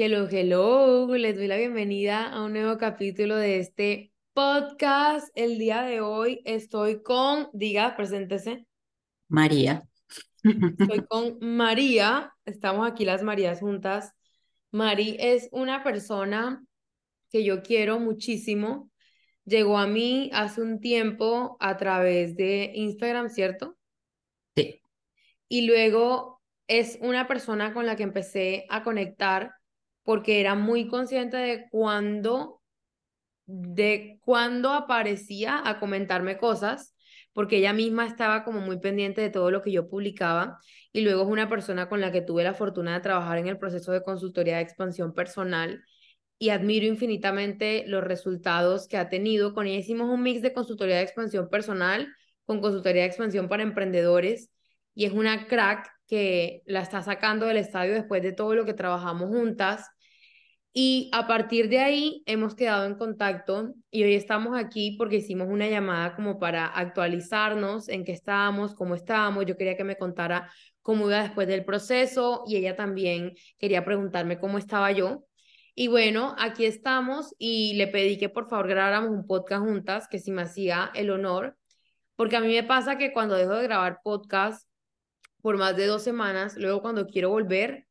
Hello, hello, les doy la bienvenida a un nuevo capítulo de este podcast. El día de hoy estoy con, diga, preséntese. María. Estoy con María, estamos aquí las Marías juntas. Mari es una persona que yo quiero muchísimo. Llegó a mí hace un tiempo a través de Instagram, ¿cierto? Sí. Y luego es una persona con la que empecé a conectar porque era muy consciente de cuándo, de cuándo aparecía a comentarme cosas, porque ella misma estaba como muy pendiente de todo lo que yo publicaba. Y luego es una persona con la que tuve la fortuna de trabajar en el proceso de consultoría de expansión personal y admiro infinitamente los resultados que ha tenido. Con ella hicimos un mix de consultoría de expansión personal con consultoría de expansión para emprendedores y es una crack que la está sacando del estadio después de todo lo que trabajamos juntas y a partir de ahí hemos quedado en contacto y hoy estamos aquí porque hicimos una llamada como para actualizarnos en qué estábamos, cómo estábamos. Yo quería que me contara cómo iba después del proceso y ella también quería preguntarme cómo estaba yo. Y bueno, aquí estamos y le pedí que por favor grabáramos un podcast juntas, que si me hacía el honor, porque a mí me pasa que cuando dejo de grabar podcast por más de dos semanas, luego cuando quiero volver,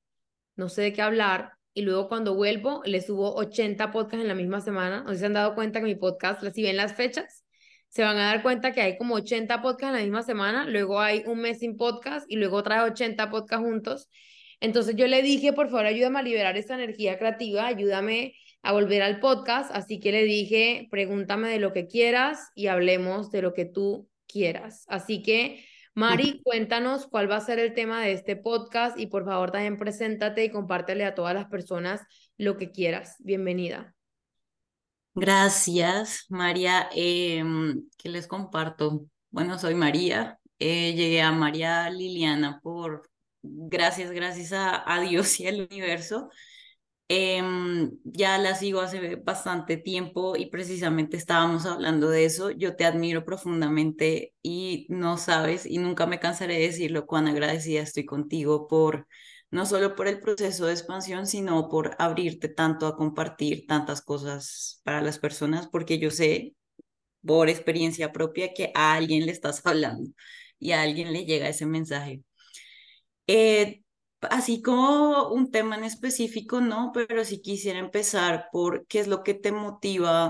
no sé de qué hablar y luego cuando vuelvo le subo 80 podcasts en la misma semana. ¿No se han dado cuenta que mi podcast, si ven las fechas, se van a dar cuenta que hay como 80 podcasts en la misma semana, luego hay un mes sin podcast y luego trae 80 podcasts juntos. Entonces yo le dije, por favor, ayúdame a liberar esta energía creativa, ayúdame a volver al podcast. Así que le dije, pregúntame de lo que quieras y hablemos de lo que tú quieras. Así que Mari, cuéntanos cuál va a ser el tema de este podcast y por favor también preséntate y compártele a todas las personas lo que quieras. Bienvenida. Gracias, María. Em, ¿Qué les comparto? Bueno, soy María. Eh, llegué a María Liliana por, gracias, gracias a, a Dios y al universo. Em, ya la sigo hace bastante tiempo y precisamente estábamos hablando de eso. Yo te admiro profundamente y no sabes, y nunca me cansaré de decirlo, cuán agradecida estoy contigo por no solo por el proceso de expansión, sino por abrirte tanto a compartir tantas cosas para las personas, porque yo sé por experiencia propia que a alguien le estás hablando y a alguien le llega ese mensaje. Eh, así como un tema en específico, no, pero si quisiera empezar por qué es lo que te motiva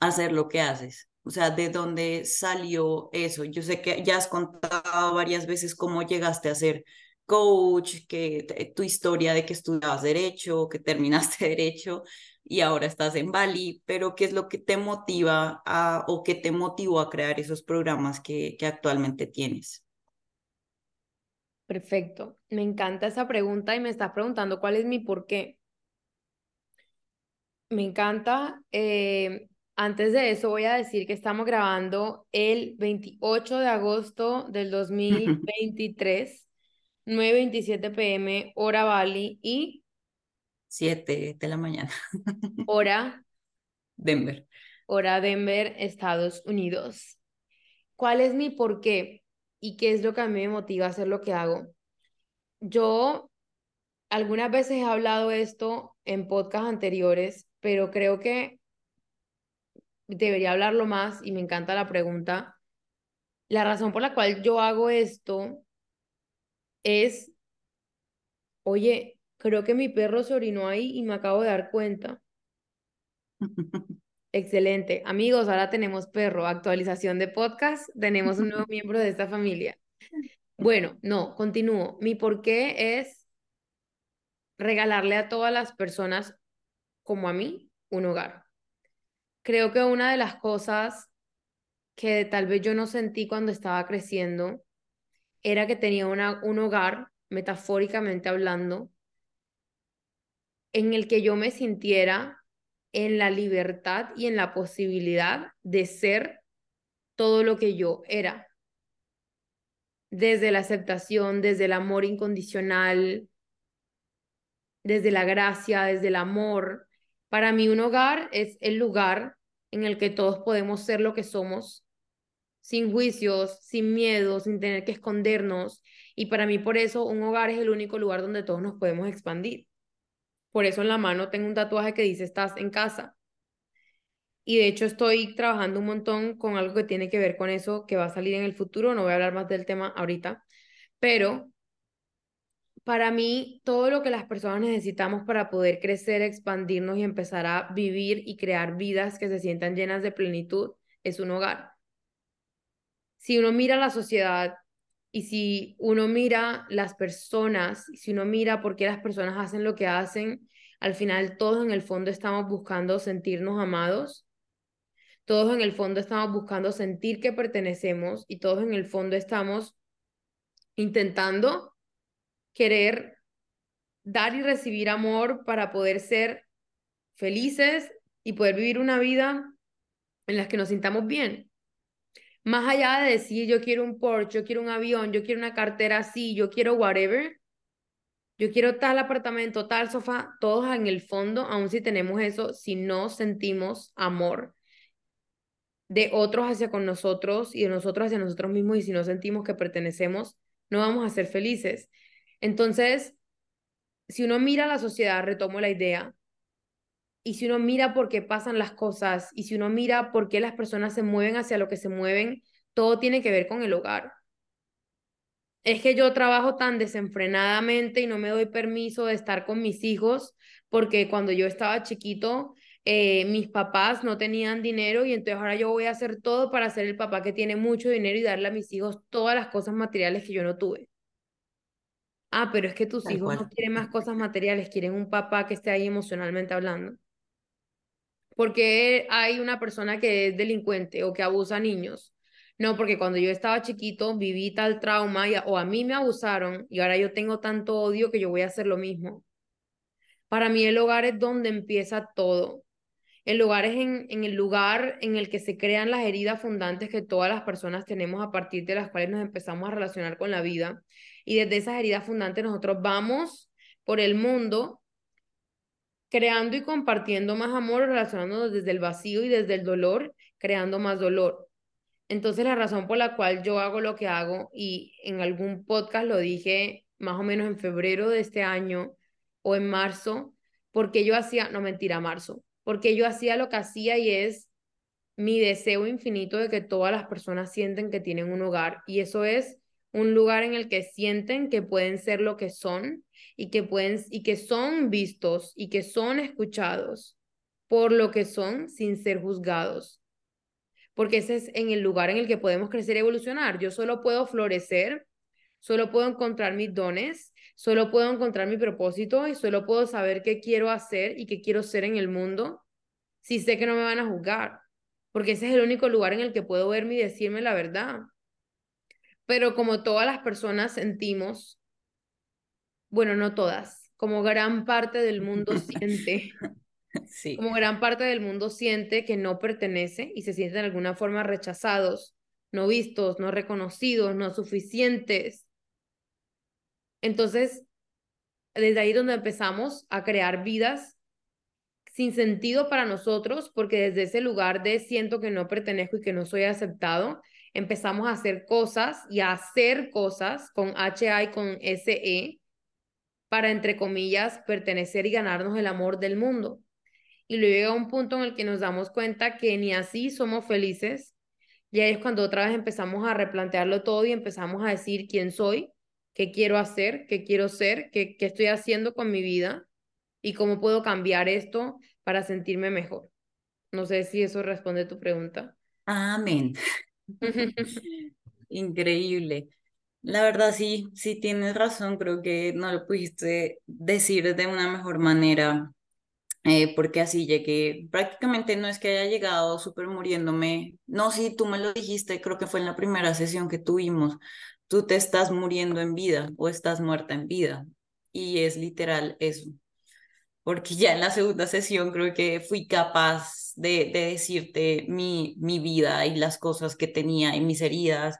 a hacer lo que haces. O sea, ¿de dónde salió eso? Yo sé que ya has contado varias veces cómo llegaste a ser coach, que tu historia de que estudiabas derecho, que terminaste derecho y ahora estás en Bali, pero ¿qué es lo que te motiva a, o qué te motivó a crear esos programas que, que actualmente tienes? Perfecto. Me encanta esa pregunta y me estás preguntando cuál es mi por qué. Me encanta. Eh, antes de eso voy a decir que estamos grabando el 28 de agosto del 2023, 9.27 pm, hora Bali y... 7 de la mañana. hora... Denver. Hora Denver, Estados Unidos. ¿Cuál es mi por qué? Y qué es lo que a mí me motiva a hacer lo que hago. Yo algunas veces he hablado esto en podcasts anteriores, pero creo que debería hablarlo más y me encanta la pregunta. La razón por la cual yo hago esto es, oye, creo que mi perro se orinó ahí y me acabo de dar cuenta. Excelente. Amigos, ahora tenemos perro, actualización de podcast, tenemos un nuevo miembro de esta familia. Bueno, no, continúo. Mi por qué es regalarle a todas las personas, como a mí, un hogar. Creo que una de las cosas que tal vez yo no sentí cuando estaba creciendo era que tenía una, un hogar, metafóricamente hablando, en el que yo me sintiera en la libertad y en la posibilidad de ser todo lo que yo era. Desde la aceptación, desde el amor incondicional, desde la gracia, desde el amor. Para mí un hogar es el lugar en el que todos podemos ser lo que somos, sin juicios, sin miedo, sin tener que escondernos. Y para mí por eso un hogar es el único lugar donde todos nos podemos expandir. Por eso en la mano tengo un tatuaje que dice estás en casa. Y de hecho estoy trabajando un montón con algo que tiene que ver con eso que va a salir en el futuro. No voy a hablar más del tema ahorita, pero para mí todo lo que las personas necesitamos para poder crecer, expandirnos y empezar a vivir y crear vidas que se sientan llenas de plenitud es un hogar. Si uno mira la sociedad y si uno mira las personas, si uno mira por qué las personas hacen lo que hacen, al final todos en el fondo estamos buscando sentirnos amados todos en el fondo estamos buscando sentir que pertenecemos y todos en el fondo estamos intentando querer dar y recibir amor para poder ser felices y poder vivir una vida en la que nos sintamos bien. Más allá de decir yo quiero un Porsche, yo quiero un avión, yo quiero una cartera así, yo quiero whatever, yo quiero tal apartamento, tal sofá, todos en el fondo, aun si tenemos eso, si no sentimos amor, de otros hacia con nosotros y de nosotros hacia nosotros mismos y si no sentimos que pertenecemos, no vamos a ser felices. Entonces, si uno mira la sociedad, retomo la idea, y si uno mira por qué pasan las cosas y si uno mira por qué las personas se mueven hacia lo que se mueven, todo tiene que ver con el hogar. Es que yo trabajo tan desenfrenadamente y no me doy permiso de estar con mis hijos porque cuando yo estaba chiquito eh, mis papás no tenían dinero y entonces ahora yo voy a hacer todo para ser el papá que tiene mucho dinero y darle a mis hijos todas las cosas materiales que yo no tuve. Ah, pero es que tus hijos no quieren más cosas materiales, quieren un papá que esté ahí emocionalmente hablando. Porque hay una persona que es delincuente o que abusa a niños. No, porque cuando yo estaba chiquito viví tal trauma o a mí me abusaron y ahora yo tengo tanto odio que yo voy a hacer lo mismo. Para mí el hogar es donde empieza todo. El lugar es en, en, el lugar en el que se crean las heridas fundantes que todas las personas tenemos a partir de las cuales nos empezamos a relacionar con la vida. Y desde esas heridas fundantes nosotros vamos por el mundo creando y compartiendo más amor, relacionándonos desde el vacío y desde el dolor, creando más dolor. Entonces la razón por la cual yo hago lo que hago, y en algún podcast lo dije más o menos en febrero de este año o en marzo, porque yo hacía, no mentira, marzo, porque yo hacía lo que hacía y es mi deseo infinito de que todas las personas sienten que tienen un hogar y eso es un lugar en el que sienten que pueden ser lo que son y que pueden y que son vistos y que son escuchados por lo que son sin ser juzgados. Porque ese es en el lugar en el que podemos crecer y evolucionar. Yo solo puedo florecer, solo puedo encontrar mis dones, solo puedo encontrar mi propósito y solo puedo saber qué quiero hacer y qué quiero ser en el mundo si sé que no me van a juzgar, porque ese es el único lugar en el que puedo verme y decirme la verdad. Pero como todas las personas sentimos, bueno, no todas, como gran parte del mundo siente, sí. como gran parte del mundo siente que no pertenece y se sienten de alguna forma rechazados, no vistos, no reconocidos, no suficientes. Entonces, desde ahí donde empezamos a crear vidas sin sentido para nosotros, porque desde ese lugar de siento que no pertenezco y que no soy aceptado, empezamos a hacer cosas y a hacer cosas con HA y con SE para, entre comillas, pertenecer y ganarnos el amor del mundo. Y luego llega un punto en el que nos damos cuenta que ni así somos felices. Y ahí es cuando otra vez empezamos a replantearlo todo y empezamos a decir quién soy, qué quiero hacer, qué quiero ser, qué, qué estoy haciendo con mi vida y cómo puedo cambiar esto para sentirme mejor. No sé si eso responde a tu pregunta. Amén. Increíble. La verdad, sí, sí tienes razón, creo que no lo pudiste decir de una mejor manera, eh, porque así llegué, prácticamente no es que haya llegado súper muriéndome, no, sí, tú me lo dijiste, creo que fue en la primera sesión que tuvimos, tú te estás muriendo en vida o estás muerta en vida, y es literal eso, porque ya en la segunda sesión creo que fui capaz de, de decirte mi, mi vida y las cosas que tenía y mis heridas.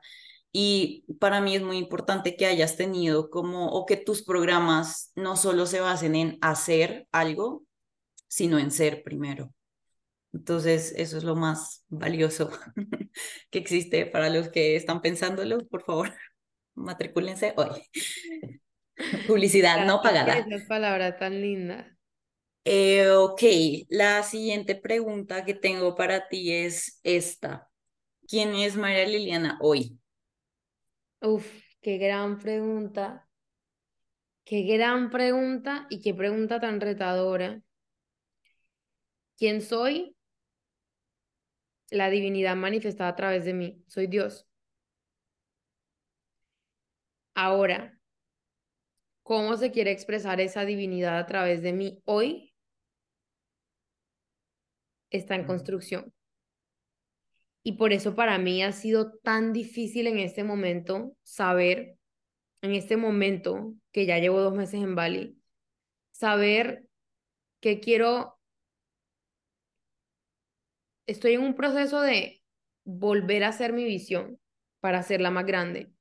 Y para mí es muy importante que hayas tenido como, o que tus programas no solo se basen en hacer algo, sino en ser primero. Entonces, eso es lo más valioso que existe para los que están pensándolo. Por favor, matricúlense hoy. Publicidad no pagada. Esa palabra tan linda. Eh, ok, la siguiente pregunta que tengo para ti es esta. ¿Quién es María Liliana hoy? Uf, qué gran pregunta. Qué gran pregunta y qué pregunta tan retadora. ¿Quién soy? La divinidad manifestada a través de mí. Soy Dios. Ahora, ¿cómo se quiere expresar esa divinidad a través de mí hoy? Está en construcción. Y por eso para mí ha sido tan difícil en este momento saber, en este momento que ya llevo dos meses en Bali, saber que quiero, estoy en un proceso de volver a hacer mi visión para hacerla más grande,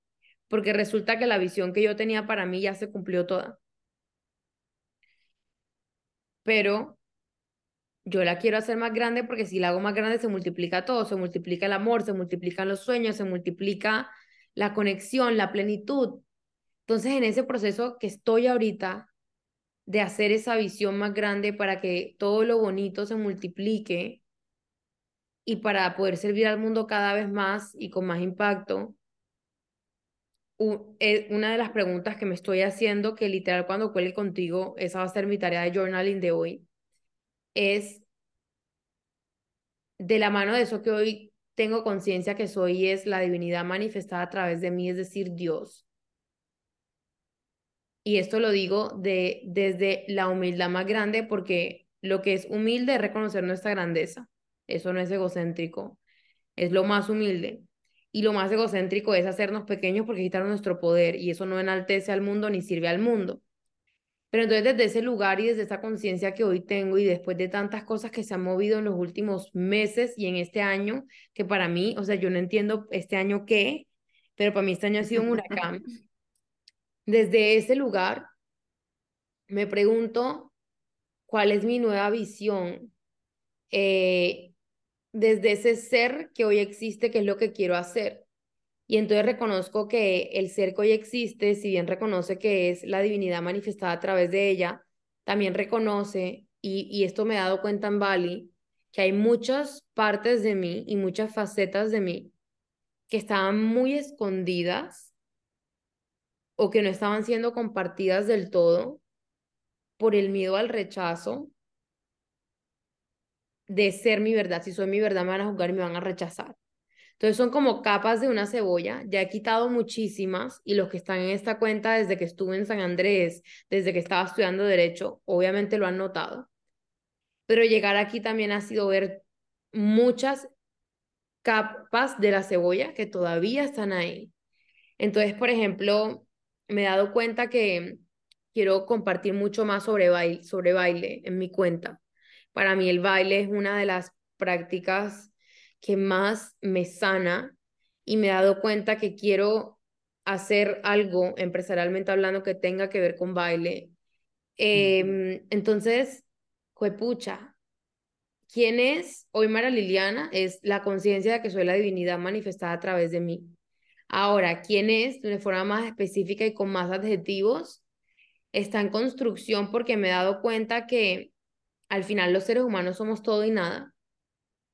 porque resulta que la visión que yo tenía para mí ya se cumplió toda. Pero yo la quiero hacer más grande porque si la hago más grande se multiplica todo, se multiplica el amor, se multiplican los sueños, se multiplica la conexión, la plenitud. Entonces, en ese proceso que estoy ahorita de hacer esa visión más grande para que todo lo bonito se multiplique y para poder servir al mundo cada vez más y con más impacto, eh, una de las preguntas que me estoy haciendo, que literal cuando cuelgue contigo, esa va a ser mi tarea de journaling de hoy, es de la mano de eso que hoy tengo conciencia que soy es la divinidad manifestada a través de mí, es decir, Dios. Y esto lo digo de, desde la humildad más grande porque lo que es humilde es reconocer nuestra grandeza. Eso no es egocéntrico, es lo más humilde. Y lo más egocéntrico es hacernos pequeños porque quitar nuestro poder y eso no enaltece al mundo ni sirve al mundo. Pero entonces desde ese lugar y desde esa conciencia que hoy tengo y después de tantas cosas que se han movido en los últimos meses y en este año, que para mí, o sea, yo no entiendo este año qué, pero para mí este año ha sido un huracán. Desde ese lugar me pregunto cuál es mi nueva visión eh, desde ese ser que hoy existe, qué es lo que quiero hacer. Y entonces reconozco que el ser que hoy existe, si bien reconoce que es la divinidad manifestada a través de ella, también reconoce, y, y esto me he dado cuenta en Bali, que hay muchas partes de mí y muchas facetas de mí que estaban muy escondidas o que no estaban siendo compartidas del todo por el miedo al rechazo de ser mi verdad. Si soy mi verdad, me van a juzgar y me van a rechazar. Entonces son como capas de una cebolla. Ya he quitado muchísimas y los que están en esta cuenta desde que estuve en San Andrés, desde que estaba estudiando derecho, obviamente lo han notado. Pero llegar aquí también ha sido ver muchas capas de la cebolla que todavía están ahí. Entonces, por ejemplo, me he dado cuenta que quiero compartir mucho más sobre baile, sobre baile en mi cuenta. Para mí el baile es una de las prácticas que más me sana y me he dado cuenta que quiero hacer algo empresarialmente hablando que tenga que ver con baile. Eh, entonces, pucha, ¿quién es hoy Mara Liliana? Es la conciencia de que soy la divinidad manifestada a través de mí. Ahora, ¿quién es? De forma más específica y con más adjetivos, está en construcción porque me he dado cuenta que al final los seres humanos somos todo y nada.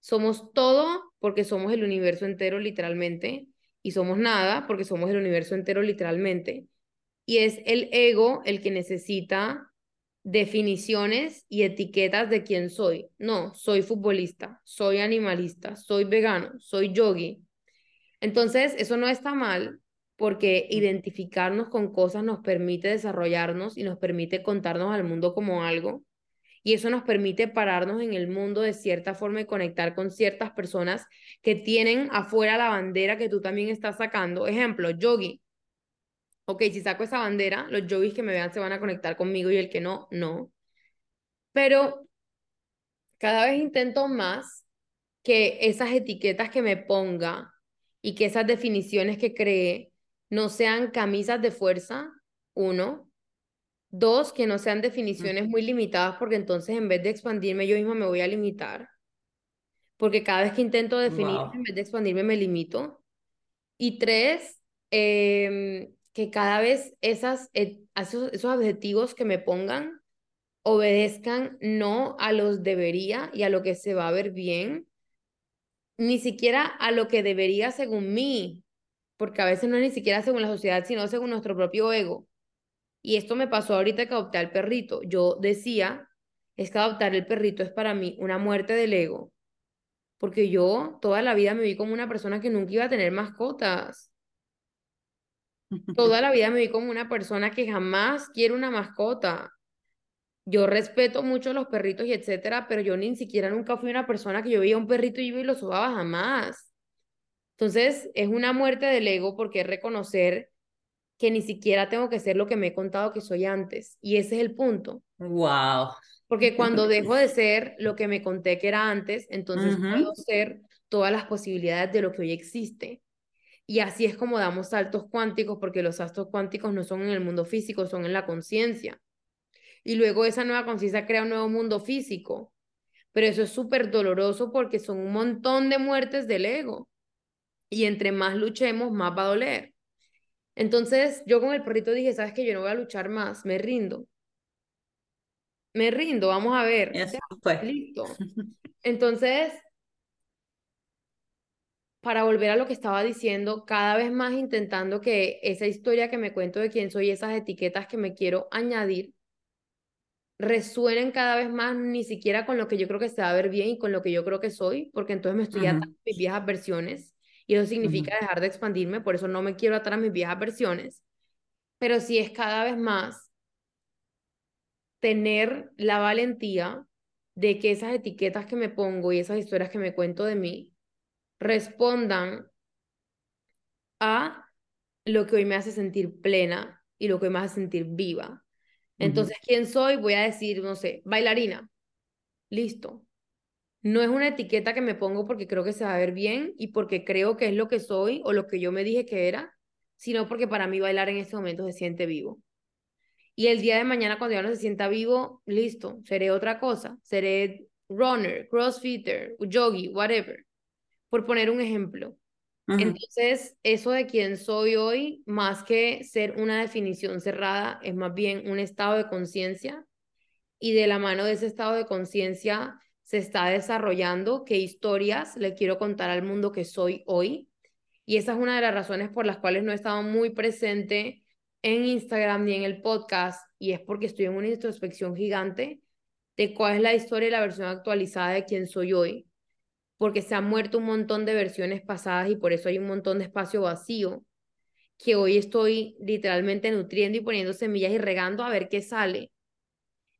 Somos todo porque somos el universo entero literalmente y somos nada porque somos el universo entero literalmente. Y es el ego el que necesita definiciones y etiquetas de quién soy. No, soy futbolista, soy animalista, soy vegano, soy yogi. Entonces, eso no está mal porque identificarnos con cosas nos permite desarrollarnos y nos permite contarnos al mundo como algo y eso nos permite pararnos en el mundo de cierta forma y conectar con ciertas personas que tienen afuera la bandera que tú también estás sacando. Ejemplo, yogi. Ok, si saco esa bandera, los yogis que me vean se van a conectar conmigo y el que no, no. Pero cada vez intento más que esas etiquetas que me ponga y que esas definiciones que cree no sean camisas de fuerza, uno, Dos, que no sean definiciones muy limitadas, porque entonces en vez de expandirme yo misma me voy a limitar. Porque cada vez que intento definir, en vez de expandirme, me limito. Y tres, em, que cada vez esas, esos, esos objetivos que me pongan obedezcan no a los debería y a lo que se va a ver bien, ni siquiera a lo que debería según mí, porque a veces no es ni siquiera según la sociedad, sino según nuestro propio ego. Y esto me pasó ahorita que adopté al perrito. Yo decía, es que adoptar el perrito es para mí una muerte del ego, porque yo toda la vida me vi como una persona que nunca iba a tener mascotas. Toda la vida me vi como una persona que jamás quiere una mascota. Yo respeto mucho los perritos y etcétera, pero yo ni siquiera nunca fui una persona que yo veía un perrito y yo lo sobaba jamás. Entonces, es una muerte del ego porque reconocer que ni siquiera tengo que ser lo que me he contado que soy antes. Y ese es el punto. Wow. Porque cuando dejo de ser lo que me conté que era antes, entonces puedo ser todas las posibilidades de lo que hoy existe. Y así es como damos saltos cuánticos, porque los saltos cuánticos no son en el mundo físico, son en la conciencia. Y luego esa nueva conciencia crea un nuevo mundo físico. Pero eso es súper doloroso porque son un montón de muertes del ego. Y entre más luchemos, más va a doler. Entonces yo con el perrito dije, sabes que yo no voy a luchar más, me rindo. Me rindo, vamos a ver. Listo. Entonces, para volver a lo que estaba diciendo, cada vez más intentando que esa historia que me cuento de quién soy, esas etiquetas que me quiero añadir, resuenen cada vez más ni siquiera con lo que yo creo que se va a ver bien y con lo que yo creo que soy, porque entonces me estoy atando mis viejas versiones y eso significa dejar de expandirme, por eso no me quiero atar a mis viejas versiones, pero sí es cada vez más tener la valentía de que esas etiquetas que me pongo y esas historias que me cuento de mí respondan a lo que hoy me hace sentir plena y lo que hoy me hace sentir viva. Entonces, ¿quién soy? Voy a decir, no sé, bailarina. Listo. No es una etiqueta que me pongo porque creo que se va a ver bien y porque creo que es lo que soy o lo que yo me dije que era, sino porque para mí bailar en este momento se siente vivo. Y el día de mañana cuando ya no se sienta vivo, listo, seré otra cosa, seré runner, crossfitter, yogi, whatever por poner un ejemplo. Entonces, eso de quién soy hoy, más que ser una definición cerrada, es más bien un estado de conciencia y de la mano de ese estado de conciencia se está desarrollando qué historias le quiero contar al mundo que soy hoy. Y esa es una de las razones por las cuales no he estado muy presente en Instagram ni en el podcast y es porque estoy en una introspección gigante de cuál es la historia y la versión actualizada de quién soy hoy porque se han muerto un montón de versiones pasadas y por eso hay un montón de espacio vacío que hoy estoy literalmente nutriendo y poniendo semillas y regando a ver qué sale.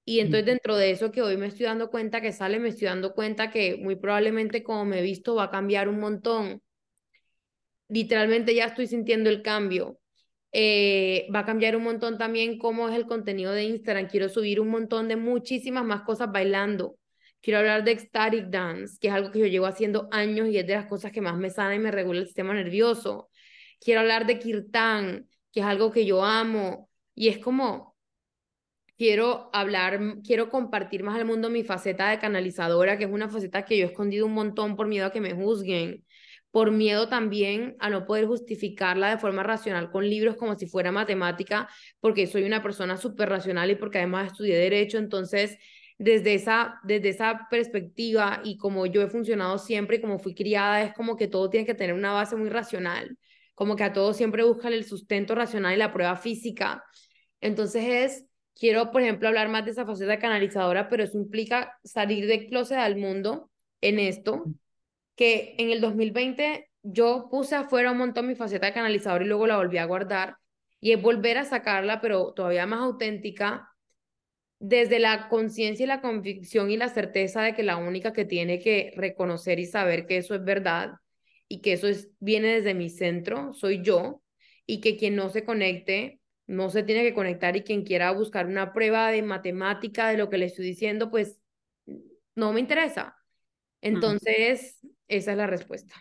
Y entonces dentro de eso que hoy me estoy dando cuenta que sale, me estoy dando cuenta que muy probablemente como me he visto va a cambiar un montón. Literalmente ya estoy sintiendo el cambio. Eh, va a cambiar un montón también cómo es el contenido de Instagram. Quiero subir un montón de muchísimas más cosas bailando. Quiero hablar de ecstatic dance, que es algo que yo llevo haciendo años y es de las cosas que más me sana y me regula el sistema nervioso. Quiero hablar de kirtan, que es algo que yo amo. Y es como, quiero hablar, quiero compartir más al mundo mi faceta de canalizadora, que es una faceta que yo he escondido un montón por miedo a que me juzguen, por miedo también a no poder justificarla de forma racional con libros como si fuera matemática, porque soy una persona súper racional y porque además estudié derecho, entonces desde esa, desde esa perspectiva y como yo he funcionado siempre y como fui criada, es como que todo tiene que tener una base muy racional, como que a todo siempre buscan el sustento racional y la prueba física. Entonces es, quiero, por ejemplo, hablar más de esa faceta canalizadora, pero eso implica salir de closet al mundo en esto, que en el 2020 yo puse afuera un montón mi faceta canalizadora y luego la volví a guardar, y es volver a sacarla, pero todavía más auténtica, desde la conciencia y la convicción y la certeza de que la única que tiene que reconocer y saber que eso es verdad y que eso es, viene desde mi centro, soy yo, y que quien no se conecte, no se tiene que conectar y quien quiera buscar una prueba de matemática de lo que le estoy diciendo, pues no me interesa. Entonces, esa es la respuesta.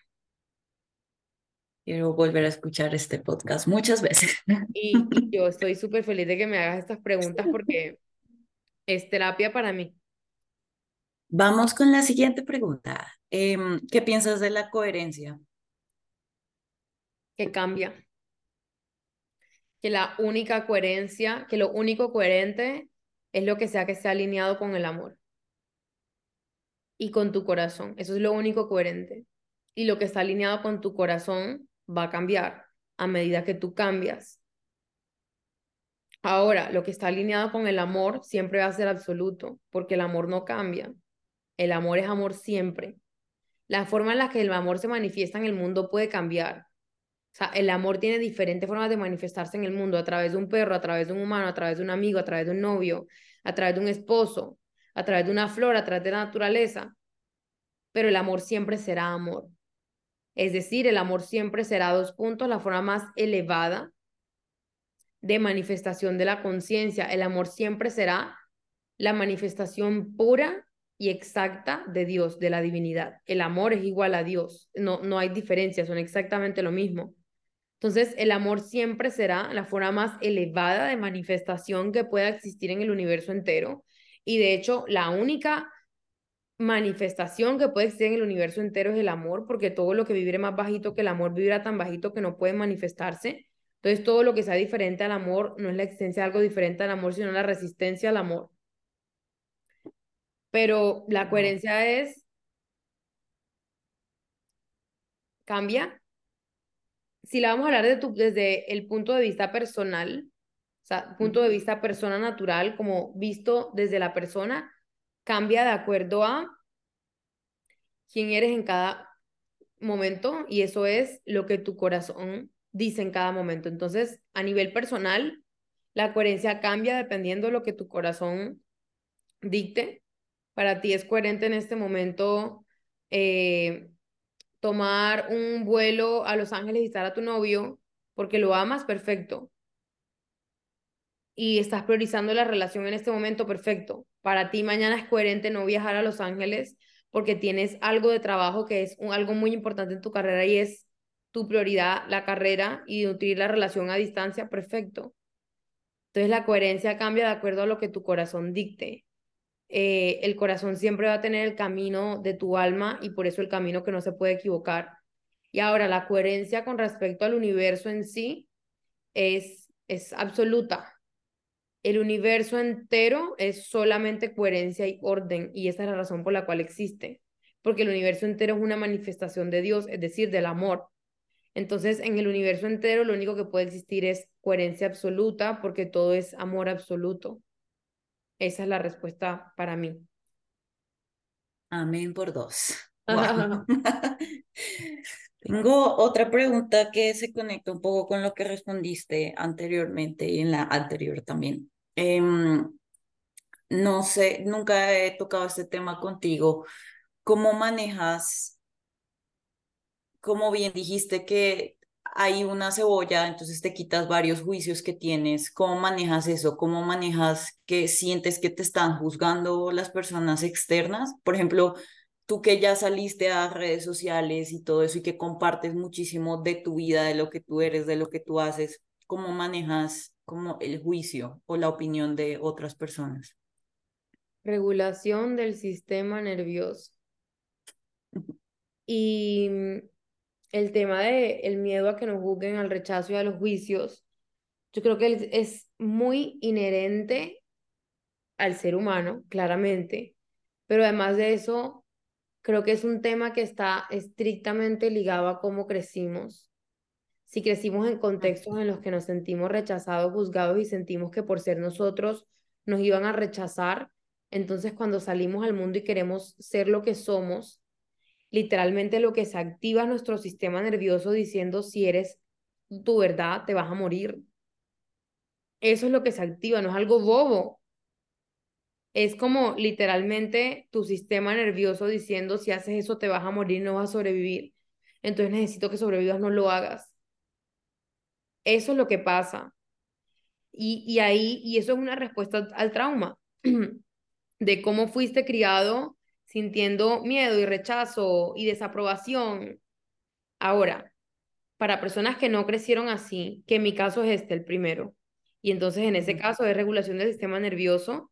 Quiero volver a escuchar este podcast muchas veces. Y, y yo estoy súper feliz de que me hagas estas preguntas porque es terapia para mí. Vamos con la siguiente pregunta. Em, ¿Qué piensas de la coherencia? Que cambia. Que la única coherencia, que lo único coherente es lo que sea que esté alineado con el amor y con tu corazón. Eso es lo único coherente. Y lo que está alineado con tu corazón va a cambiar a medida que tú cambias. Ahora, lo que está alineado con el amor siempre va a ser absoluto, porque el amor no cambia. El amor es amor siempre. La forma en la que el amor se manifiesta en el mundo puede cambiar. O sea, el amor tiene diferentes formas de manifestarse en el mundo, a través de un perro, a través de un humano, a través de un amigo, a través de un novio, a través de un esposo, a través de una flor, a través de la naturaleza. Pero el amor siempre será amor. Es decir, el amor siempre será dos puntos, la forma más elevada de manifestación de la conciencia. El amor siempre será la manifestación pura y exacta de Dios, de la divinidad. El amor es igual a Dios, no, no hay diferencia, son exactamente lo mismo. Entonces, el amor siempre será la forma más elevada de manifestación que pueda existir en el universo entero. Y de hecho, la única manifestación que puede existir en el universo entero es el amor, porque todo lo que vibre más bajito que el amor vibra tan bajito que no puede manifestarse. Entonces, todo lo que sea diferente al amor no es la existencia de algo diferente al amor, sino la resistencia al amor. Pero la coherencia es, cambia si la vamos a hablar de tu, desde el punto de vista personal, o sea, punto de vista persona natural, como visto desde la persona, cambia de acuerdo a quién eres en cada momento y eso es lo que tu corazón dice en cada momento. Entonces, a nivel personal, la coherencia cambia dependiendo de lo que tu corazón dicte. Para ti es coherente en este momento eh, tomar un vuelo a Los Ángeles y estar a tu novio porque lo amas, perfecto. Y estás priorizando la relación en este momento, perfecto. Para ti mañana es coherente no viajar a Los Ángeles porque tienes algo de trabajo que es algo muy importante en tu carrera y es tu prioridad, la carrera y nutrir la relación a distancia, perfecto. Entonces la coherencia cambia de acuerdo a lo que tu corazón dicte. Eh, el corazón siempre va a tener el camino de tu alma y por eso el camino que no se puede equivocar. Y ahora la coherencia con respecto al universo en sí es, es absoluta. El universo entero es solamente coherencia y orden y esa es la razón por la cual existe, porque el universo entero es una manifestación de Dios, es decir, del amor. Entonces, en el universo entero lo único que puede existir es coherencia absoluta porque todo es amor absoluto. Esa es la respuesta para mí. Amén por dos. Tengo otra pregunta que se conecta un poco con lo que respondiste anteriormente y en la anterior también. Em, no sé, nunca he tocado este tema contigo. ¿Cómo manejas, como bien dijiste que hay una cebolla, entonces te quitas varios juicios que tienes. ¿Cómo manejas eso? ¿Cómo manejas que sientes que te están juzgando las personas externas? Por ejemplo, tú que ya saliste a redes sociales y todo eso y que compartes muchísimo de tu vida, de lo que tú eres, de lo que tú haces, ¿cómo manejas como el juicio o la opinión de otras personas? Regulación del sistema nervioso. Y el tema de el miedo a que nos juzguen, al rechazo y a los juicios, yo creo que es muy inherente al ser humano, claramente, pero además de eso, creo que es un tema que está estrictamente ligado a cómo crecimos. Si crecimos en contextos en los que nos sentimos rechazados, juzgados y sentimos que por ser nosotros nos iban a rechazar, entonces cuando salimos al mundo y queremos ser lo que somos, literalmente lo que se activa nuestro sistema nervioso diciendo si eres tu verdad, te vas a morir. Eso es lo que se activa, no es algo bobo. Es como literalmente tu sistema nervioso diciendo si haces eso te vas a morir, no vas a sobrevivir. Entonces necesito que sobrevivas, no lo hagas. Eso es lo que pasa. Y, y ahí, y eso es una respuesta al trauma de cómo fuiste criado sintiendo miedo y rechazo y desaprobación. Ahora, para personas que no crecieron así, que en mi caso es este el primero, y entonces en ese caso es regulación del sistema nervioso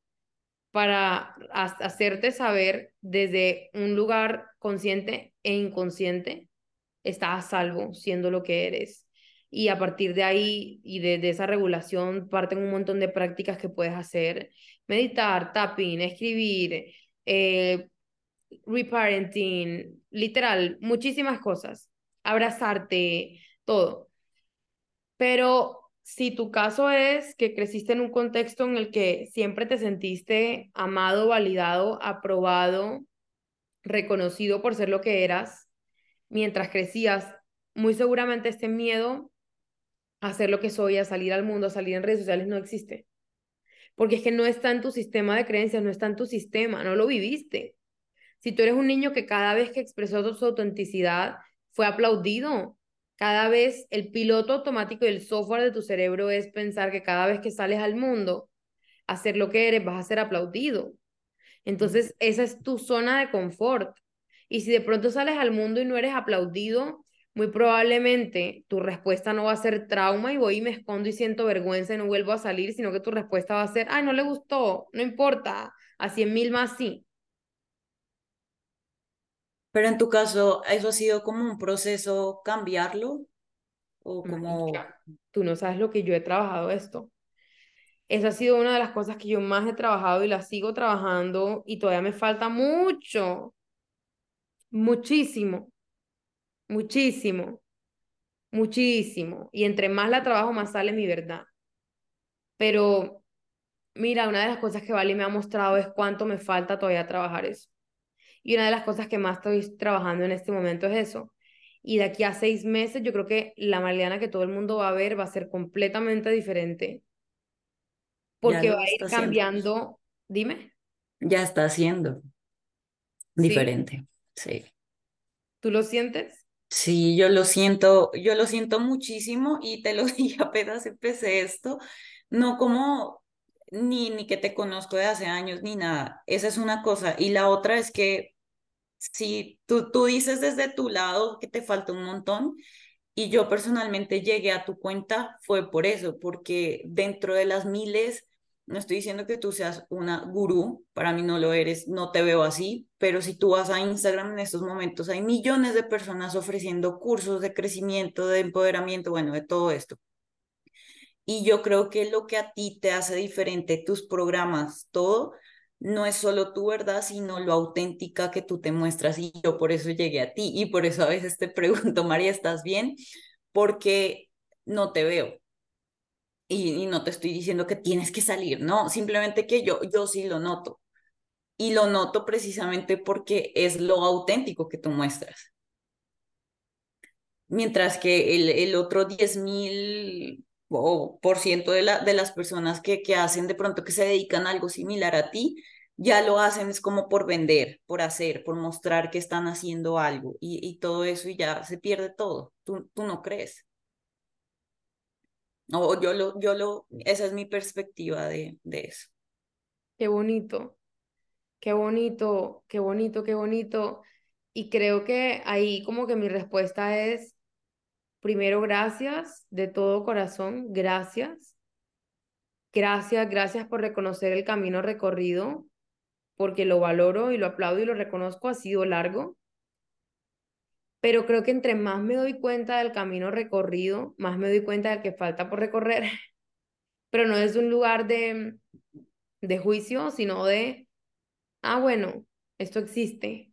para hacerte saber desde un lugar consciente e inconsciente, estás a salvo siendo lo que eres. Y a partir de ahí y de, de esa regulación parten un montón de prácticas que puedes hacer, meditar, tapping, escribir, eh, reparenting, literal, muchísimas cosas, abrazarte, todo. Pero si tu caso es que creciste en un contexto en el que siempre te sentiste amado, validado, aprobado, reconocido por ser lo que eras, mientras crecías, muy seguramente este miedo a ser lo que soy, a salir al mundo, a salir en redes sociales no existe. Porque es que no está en tu sistema de creencias, no está en tu sistema, no lo viviste. Si tú eres un niño que cada vez que expresó su autenticidad fue aplaudido, cada vez el piloto automático y el software de tu cerebro es pensar que cada vez que sales al mundo, a ser lo que eres, vas a ser aplaudido. Entonces, esa es tu zona de confort. Y si de pronto sales al mundo y no eres aplaudido, muy probablemente tu respuesta no va a ser trauma y voy y me escondo y siento vergüenza y no vuelvo a salir, sino que tu respuesta va a ser, ay, no le gustó, no importa, a cien mil más sí. Pero en tu caso, ¿eso ha sido como un proceso cambiarlo? ¿O como... tú no sabes lo que yo he trabajado esto. Esa ha sido una de las cosas que yo más he trabajado y la sigo trabajando y todavía me falta mucho, muchísimo, muchísimo, muchísimo. Y entre más la trabajo, más sale mi verdad. Pero mira, una de las cosas que Vale me ha mostrado es cuánto me falta todavía trabajar eso. Y una de las cosas que más estoy trabajando en este momento es eso. Y de aquí a seis meses yo creo que la Mariana que todo el mundo va a ver va a ser completamente diferente. Porque va a ir cambiando. Dime. Ya está haciendo diferente, sí. ¿Tú lo sientes? Sí, yo lo siento, yo lo siento muchísimo y te lo dije apenas empecé esto, no como ni, ni que te conozco de hace años ni nada, esa es una cosa. Y la otra es que si tú, tú dices desde tu lado que te falta un montón y yo personalmente llegué a tu cuenta fue por eso, porque dentro de las miles, no estoy diciendo que tú seas una gurú, para mí no lo eres, no te veo así, pero si tú vas a Instagram en estos momentos hay millones de personas ofreciendo cursos de crecimiento, de empoderamiento, bueno, de todo esto. Y yo creo que lo que a ti te hace diferente, tus programas, todo, no es solo tu verdad, sino lo auténtica que tú te muestras. Y yo por eso llegué a ti. Y por eso a veces te pregunto, María, ¿estás bien? Porque no te veo. Y, no te estoy diciendo que tienes que salir, no, simplemente que yo, yo sí lo noto. Y lo noto precisamente porque es lo auténtico que tú muestras. Mientras que el, el otro 10 mil por ciento de, la, de las personas que, que hacen de pronto que se dedican a algo similar a ti, ya lo hacen es como por vender, por hacer, por mostrar que están haciendo algo y, y todo eso y ya se pierde todo. Tú, tú no crees. O yo lo, yo lo, esa es mi perspectiva de, de eso. Qué bonito, qué bonito, qué bonito, qué bonito. Y creo que ahí como que mi respuesta es, primero, gracias de todo corazón, gracias. Gracias, gracias por reconocer el camino recorrido, porque lo valoro y lo aplaudo y lo reconozco, ha sido largo. Pero creo que entre más me doy cuenta del camino recorrido, más me doy cuenta de que falta por recorrer. Pero no es un lugar de, de juicio, sino de, ah, bueno, esto existe.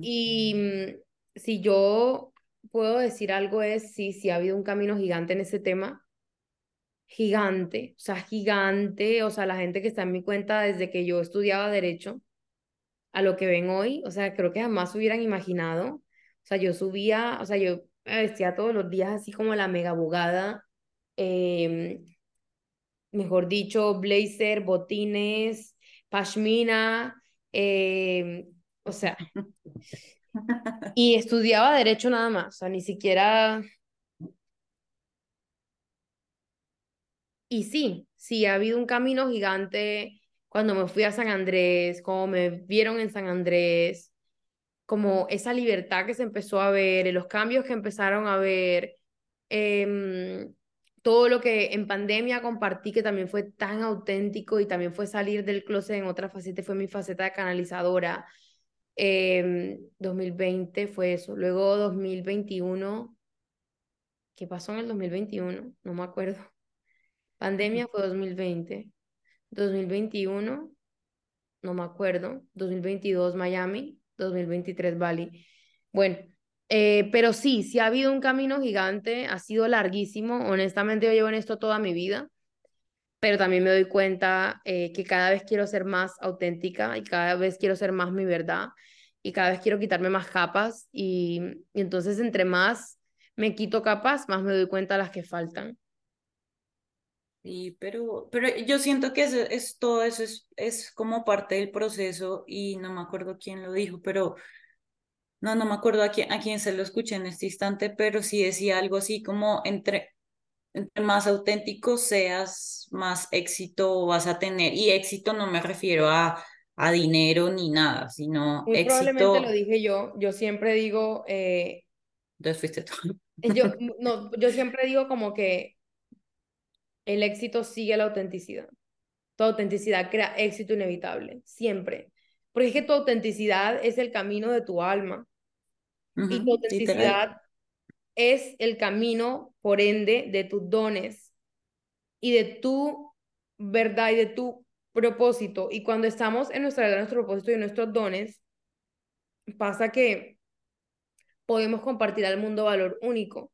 Y mm, si yo puedo decir algo es, sí, sí ha habido un camino gigante en ese tema, gigante, o sea, gigante, o sea, la gente que está en mi cuenta desde que yo estudiaba derecho a lo que ven hoy, o sea, creo que jamás hubieran imaginado, o sea, yo subía, o sea, yo me vestía todos los días así como la mega abogada, em, mejor dicho, blazer, botines, pashmina, em, o sea, y estudiaba derecho nada más, o sea, ni siquiera Y sí, sí, ha habido un camino gigante cuando me fui a San Andrés, como me vieron en San Andrés, como esa libertad que se empezó a ver, los cambios que empezaron a ver, em, todo lo que en pandemia compartí que también fue tan auténtico y también fue salir del closet en otra faceta, fue mi faceta de canalizadora. 2020 em, fue eso, luego 2021, ¿qué pasó en el 2021? No me acuerdo. Pandemia fue 2020. 2021, no me acuerdo, 2022 Miami, 2023 Bali. Bueno, eh, pero sí, sí ha habido un camino gigante, ha sido larguísimo. Honestamente, yo llevo en esto toda mi vida, pero también me doy cuenta eh, que cada vez quiero ser más auténtica y cada vez quiero ser más mi verdad y cada vez quiero quitarme más capas y, entonces entre más me quito capas, más me doy cuenta las que faltan. Sí, pero, pero yo siento que es, es todo eso es, es como parte del proceso y no me acuerdo quién lo dijo, pero no, no me acuerdo a quién, a quién se lo escuché en este instante, pero sí decía algo así como entre, entre más auténtico seas, más éxito vas a tener. Y éxito no me refiero a, a dinero ni nada, sino Muy éxito. probablemente lo dije yo, yo siempre digo, eh, Entonces fuiste tú. yo, no, yo siempre digo como que el éxito sigue la autenticidad. Tu autenticidad crea éxito inevitable, siempre. Porque es que tu autenticidad es el camino de tu alma. Ujú, Y tu literal. Es el camino, por ende, de tus dones y de tu verdad y de tu propósito. Y cuando estamos en nuestra verdad, nuestro propósito y nuestros dones, pasa que podemos compartir al mundo valor único.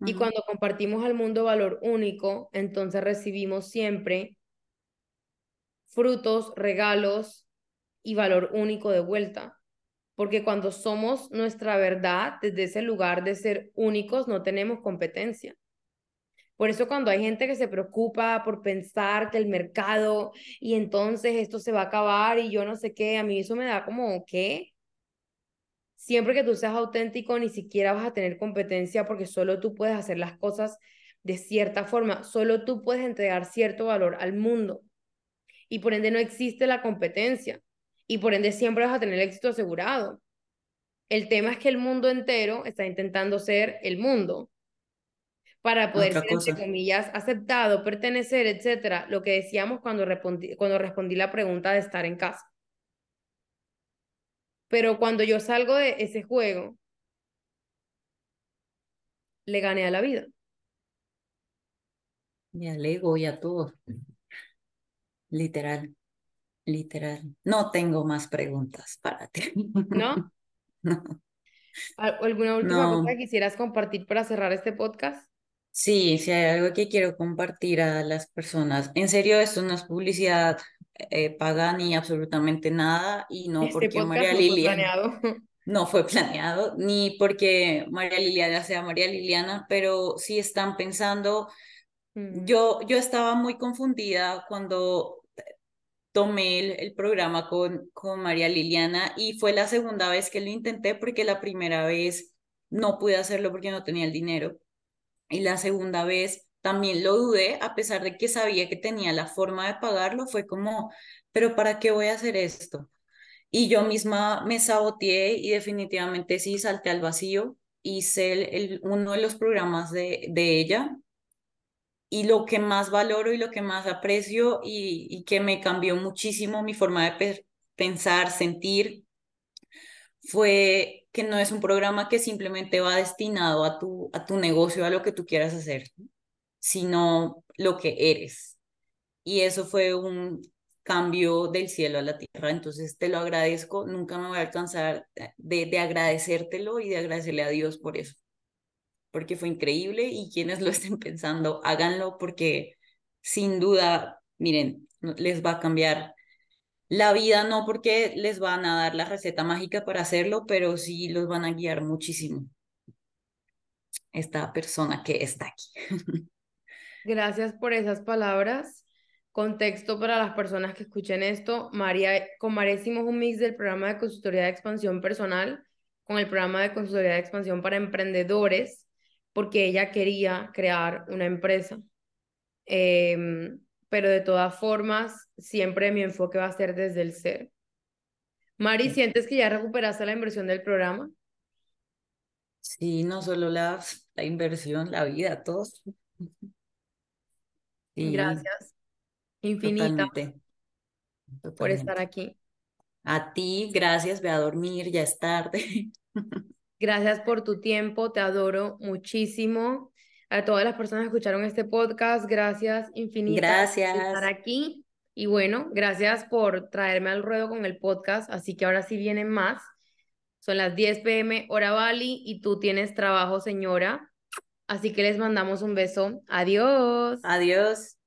Y cuando compartimos al mundo valor único, entonces recibimos siempre frutos, regalos y valor único de vuelta. Porque cuando somos nuestra verdad, desde ese lugar de ser únicos, no tenemos competencia. Por eso cuando hay gente que se preocupa por pensar que el mercado y entonces esto se va a acabar y yo no sé qué, a mí eso me da como, ¿qué? Siempre que tú seas auténtico, ni siquiera vas a tener competencia porque solo tú puedes hacer las cosas de cierta forma, solo tú puedes entregar cierto valor al mundo y por ende no existe la competencia y por ende siempre vas a tener éxito asegurado. El tema es que el mundo entero está intentando ser el mundo para poder Otra ser, entre cosa. comillas, aceptado, pertenecer, etcétera. Lo que decíamos cuando respondí, cuando respondí la pregunta de estar en casa. Pero cuando yo salgo de ese juego, le gané a la vida. Ya le ego y a todo. Literal, literal. No tengo más preguntas para ti. ¿No? No, ¿Al- ¿Alguna última cosa no. que quisieras compartir para cerrar este podcast? Sí, si hay algo que quiero compartir a las personas. En serio, esto no es publicidad eh, paga ni absolutamente nada y no Este porque María no fue Liliana planeado. no fue planeado, ni porque María Liliana sea María Liliana, pero sí están pensando, Mm, yo, yo estaba muy confundida cuando tomé el, programa con, con María Liliana y fue la segunda vez que lo intenté porque la primera vez no pude hacerlo porque no tenía el dinero y la segunda vez también lo dudé a pesar de que sabía que tenía la forma de pagarlo, fue como, pero ¿para qué voy a hacer esto? Y yo misma me saboteé y definitivamente sí salté al vacío. Hice el, el- uno de los programas de, de ella y lo que más valoro y lo que más aprecio y, que me cambió muchísimo mi forma de pe- pensar, sentir, fue que no es un programa que simplemente va destinado a tu, a tu negocio, a lo que tú quieras hacer, sino lo que eres. Y eso fue un cambio del cielo a la tierra. Entonces te lo agradezco. Nunca me voy a alcanzar de, de agradecértelo y de agradecerle a Dios por eso, porque fue increíble y quienes lo estén pensando, háganlo porque sin duda, miren, les va a cambiar la vida, no porque les van a dar la receta mágica para hacerlo, pero sí los van a guiar muchísimo. Esta persona que está aquí. Gracias por esas palabras. Contexto para las personas que escuchen esto. María, con María hicimos un mix del programa de consultoría de expansión personal con el programa de consultoría de expansión para emprendedores, porque ella quería crear una empresa. Em, pero de todas formas, siempre mi enfoque va a ser desde el ser. Mari, ¿sientes que ya recuperaste la inversión del programa? Sí, no solo la, la inversión, la vida, todo. Sí, Gracias totalmente, por estar aquí. A ti, gracias, ve a dormir, ya es tarde. Gracias por tu tiempo, te adoro muchísimo. A todas las personas que escucharon este podcast, gracias infinitas por estar Gracias. aquí Y bueno, gracias por traerme al ruedo con el podcast. Así que ahora sí vienen más. Son las 10 pm hora Bali y tú tienes trabajo, señora. Así que les mandamos un beso. Adiós. Adiós.